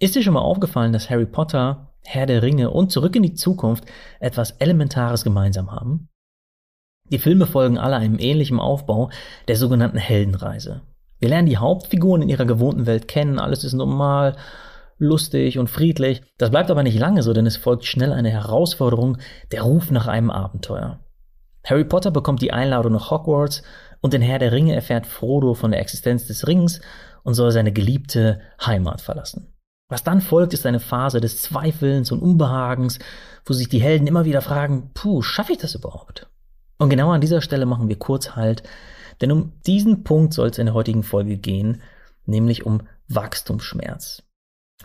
Ist dir schon mal aufgefallen, dass Harry Potter, Herr der Ringe und Zurück in die Zukunft etwas Elementares gemeinsam haben? Die Filme folgen alle einem ähnlichen Aufbau der sogenannten Heldenreise. Wir lernen die Hauptfiguren in ihrer gewohnten Welt kennen, alles ist normal, lustig und friedlich. Das bleibt aber nicht lange so, denn es folgt schnell eine Herausforderung, der Ruf nach einem Abenteuer. Harry Potter bekommt die Einladung nach Hogwarts und in Herr der Ringe erfährt Frodo von der Existenz des Rings und soll seine geliebte Heimat verlassen. Was dann folgt, ist eine Phase des Zweifelns und Unbehagens, wo sich die Helden immer wieder fragen, puh, schaffe ich das überhaupt? Und genau an dieser Stelle machen wir kurz Halt, denn um diesen Punkt soll es in der heutigen Folge gehen, nämlich um Wachstumsschmerz.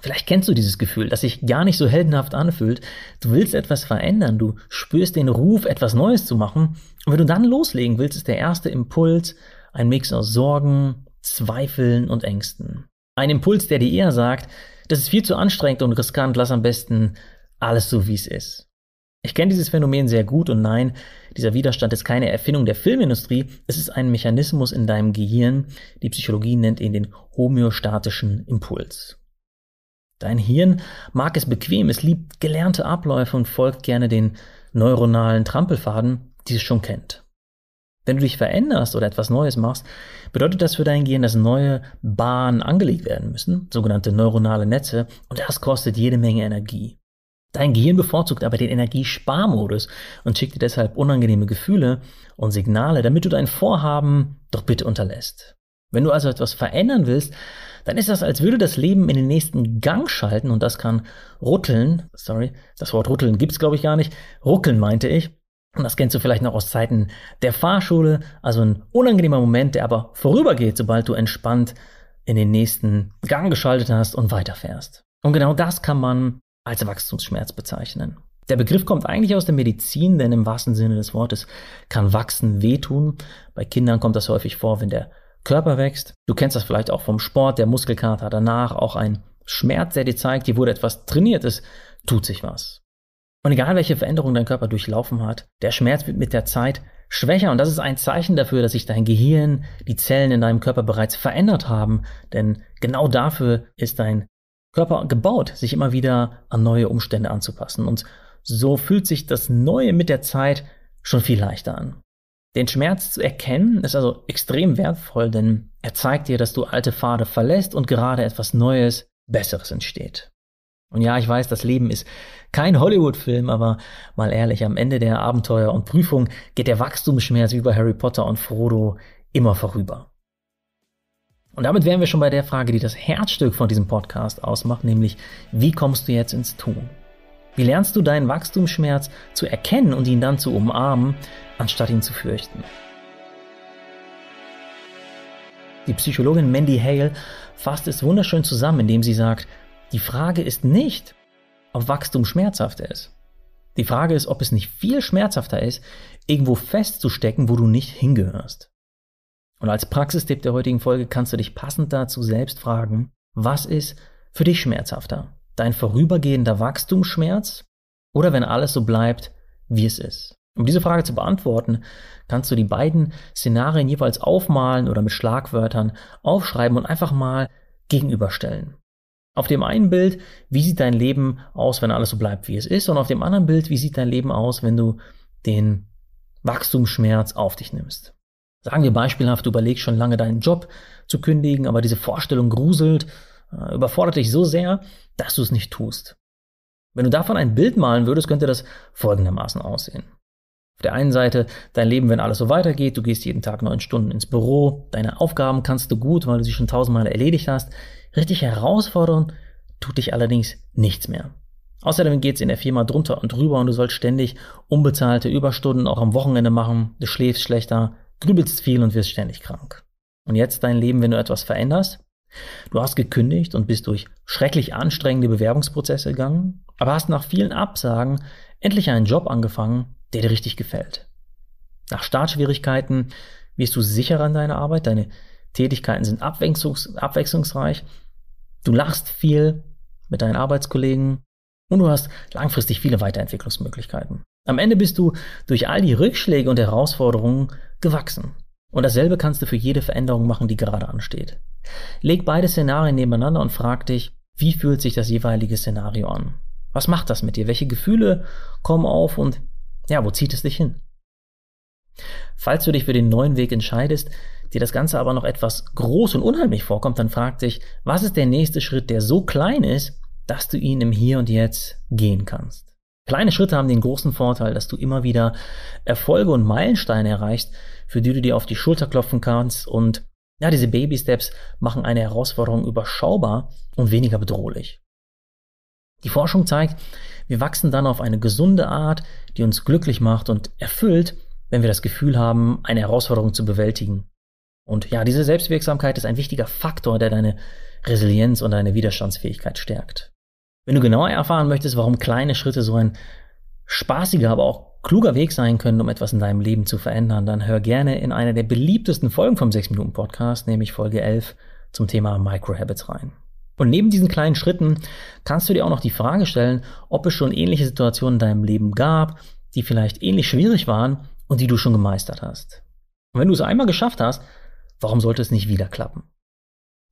Vielleicht kennst du dieses Gefühl, das sich gar nicht so heldenhaft anfühlt. Du willst etwas verändern, du spürst den Ruf, etwas Neues zu machen. Und wenn du dann loslegen willst, ist der erste Impuls ein Mix aus Sorgen, Zweifeln und Ängsten. Ein Impuls, der dir eher sagt, das ist viel zu anstrengend und riskant, lass am besten alles so, wie es ist. Ich kenne dieses Phänomen sehr gut und nein, dieser Widerstand ist keine Erfindung der Filmindustrie, es ist ein Mechanismus in deinem Gehirn, die Psychologie nennt ihn den homöostatischen Impuls. Dein Hirn mag es bequem, es liebt gelernte Abläufe und folgt gerne den neuronalen Trampelfaden, die es schon kennt. Wenn du dich veränderst oder etwas Neues machst, bedeutet das für dein Gehirn, dass neue Bahnen angelegt werden müssen, sogenannte neuronale Netze, und das kostet jede Menge Energie. Dein Gehirn bevorzugt aber den Energiesparmodus und schickt dir deshalb unangenehme Gefühle und Signale, damit du dein Vorhaben doch bitte unterlässt. Wenn du also etwas verändern willst, dann ist das, als würde das Leben in den nächsten Gang schalten und das kann rutteln. Sorry, das Wort rutteln gibt's glaube ich gar nicht. Ruckeln meinte ich. Und das kennst du vielleicht noch aus Zeiten der Fahrschule, also ein unangenehmer Moment, der aber vorübergeht, sobald du entspannt in den nächsten Gang geschaltet hast und weiterfährst. Und genau das kann man als Wachstumsschmerz bezeichnen. Der Begriff kommt eigentlich aus der Medizin, denn im wahrsten Sinne des Wortes kann Wachsen wehtun. Bei Kindern kommt das häufig vor, wenn der Körper wächst. Du kennst das vielleicht auch vom Sport, der Muskelkater danach, auch ein Schmerz, der dir zeigt, hier wurde etwas trainiert, es tut sich was. Und egal welche Veränderung dein Körper durchlaufen hat, der Schmerz wird mit der Zeit schwächer und das ist ein Zeichen dafür, dass sich dein Gehirn, die Zellen in deinem Körper bereits verändert haben, denn genau dafür ist dein Körper gebaut, sich immer wieder an neue Umstände anzupassen und so fühlt sich das Neue mit der Zeit schon viel leichter an. Den Schmerz zu erkennen ist also extrem wertvoll, denn er zeigt dir, dass du alte Pfade verlässt und gerade etwas Neues, Besseres entsteht. Und ja, ich weiß, das Leben ist kein Hollywood-Film, aber mal ehrlich, am Ende der Abenteuer und Prüfung geht der Wachstumsschmerz wie bei Harry Potter und Frodo immer vorüber. Und damit wären wir schon bei der Frage, die das Herzstück von diesem Podcast ausmacht, nämlich wie kommst du jetzt ins Tun? Wie lernst du deinen Wachstumsschmerz zu erkennen und ihn dann zu umarmen, anstatt ihn zu fürchten? Die Psychologin Mandy Hale fasst es wunderschön zusammen, indem sie sagt, die Frage ist nicht, ob Wachstum schmerzhafter ist. Die Frage ist, ob es nicht viel schmerzhafter ist, irgendwo festzustecken, wo du nicht hingehörst. Und als Praxistipp der heutigen Folge kannst du dich passend dazu selbst fragen, was ist für dich schmerzhafter? Dein vorübergehender Wachstumsschmerz oder wenn alles so bleibt, wie es ist? Um diese Frage zu beantworten, kannst du die beiden Szenarien jeweils aufmalen oder mit Schlagwörtern aufschreiben und einfach mal gegenüberstellen. Auf dem einen Bild, wie sieht dein Leben aus, wenn alles so bleibt, wie es ist? Und auf dem anderen Bild, wie sieht dein Leben aus, wenn du den Wachstumsschmerz auf dich nimmst? Sagen wir beispielhaft, du überlegst schon lange deinen Job zu kündigen, aber diese Vorstellung gruselt, äh, überfordert dich so sehr, dass du es nicht tust. Wenn du davon ein Bild malen würdest, könnte das folgendermaßen aussehen. Auf der einen Seite dein Leben, wenn alles so weitergeht, du gehst jeden Tag neun Stunden ins Büro, deine Aufgaben kannst du gut, weil du sie schon tausendmal erledigt hast. Richtig herausfordern tut dich allerdings nichts mehr. Außerdem geht's in der Firma drunter und drüber und du sollst ständig unbezahlte Überstunden auch am Wochenende machen, du schläfst schlechter, grübelst viel und wirst ständig krank. Und jetzt dein Leben, wenn du etwas veränderst, Du hast gekündigt und bist durch schrecklich anstrengende Bewerbungsprozesse gegangen, aber hast nach vielen Absagen endlich einen Job angefangen, der dir richtig gefällt. Nach Startschwierigkeiten wirst du sicherer in deiner Arbeit, deine Tätigkeiten sind abwechslungs abwechslungsreich, du lachst viel mit deinen Arbeitskollegen und du hast langfristig viele Weiterentwicklungsmöglichkeiten. Am Ende bist du durch all die Rückschläge und Herausforderungen gewachsen. Und dasselbe kannst du für jede Veränderung machen, die gerade ansteht. Leg beide Szenarien nebeneinander und frag dich, wie fühlt sich das jeweilige Szenario an? Was macht das mit dir? Welche Gefühle kommen auf und ja, wo zieht es dich hin? Falls du dich für den neuen Weg entscheidest, dir das Ganze aber noch etwas groß und unheimlich vorkommt, dann frag dich, was ist der nächste Schritt, der so klein ist, dass du ihn im Hier und Jetzt gehen kannst? Kleine Schritte haben den großen Vorteil, dass du immer wieder Erfolge und Meilensteine erreichst, für die du dir auf die Schulter klopfen kannst und ja, diese Baby Steps machen eine Herausforderung überschaubar und weniger bedrohlich. Die Forschung zeigt, wir wachsen dann auf eine gesunde Art, die uns glücklich macht und erfüllt, wenn wir das Gefühl haben, eine Herausforderung zu bewältigen. Und ja, diese Selbstwirksamkeit ist ein wichtiger Faktor, der deine Resilienz und deine Widerstandsfähigkeit stärkt. Wenn du genauer erfahren möchtest, warum kleine Schritte so ein spaßiger, aber auch kluger Weg sein können, um etwas in deinem Leben zu verändern, dann hör gerne in einer der beliebtesten Folgen vom 6 Minuten Podcast, nämlich Folge 11 zum Thema Microhabits rein. Und neben diesen kleinen Schritten kannst du dir auch noch die Frage stellen, ob es schon ähnliche Situationen in deinem Leben gab, die vielleicht ähnlich schwierig waren und die du schon gemeistert hast. Und wenn du es einmal geschafft hast, warum sollte es nicht wieder klappen?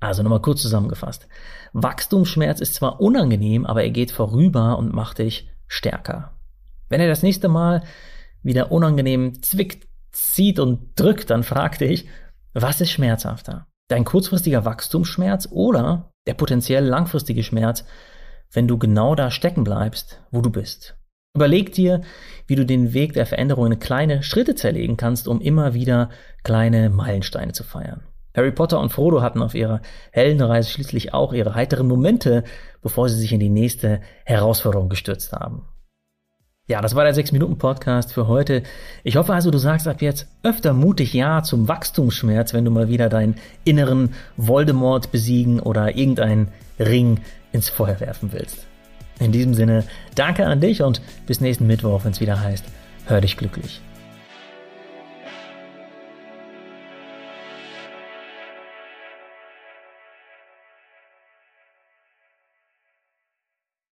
Also nochmal kurz zusammengefasst. Wachstumsschmerz ist zwar unangenehm, aber er geht vorüber und macht dich stärker. Wenn er das nächste Mal wieder unangenehm zwickt, zieht und drückt, dann frag dich, was ist schmerzhafter? Dein kurzfristiger Wachstumsschmerz oder der potenziell langfristige Schmerz, wenn du genau da stecken bleibst, wo du bist? Überleg dir, wie du den Weg der Veränderung in kleine Schritte zerlegen kannst, um immer wieder kleine Meilensteine zu feiern. Harry Potter und Frodo hatten auf ihrer Heldenreise schließlich auch ihre heiteren Momente, bevor sie sich in die nächste Herausforderung gestürzt haben. Ja, das war der 6-Minuten-Podcast für heute. Ich hoffe also, du sagst ab jetzt öfter mutig Ja zum Wachstumsschmerz, wenn du mal wieder deinen inneren Voldemort besiegen oder irgendeinen Ring ins Feuer werfen willst. In diesem Sinne, danke an dich und bis nächsten Mittwoch, wenn es wieder heißt, hör dich glücklich.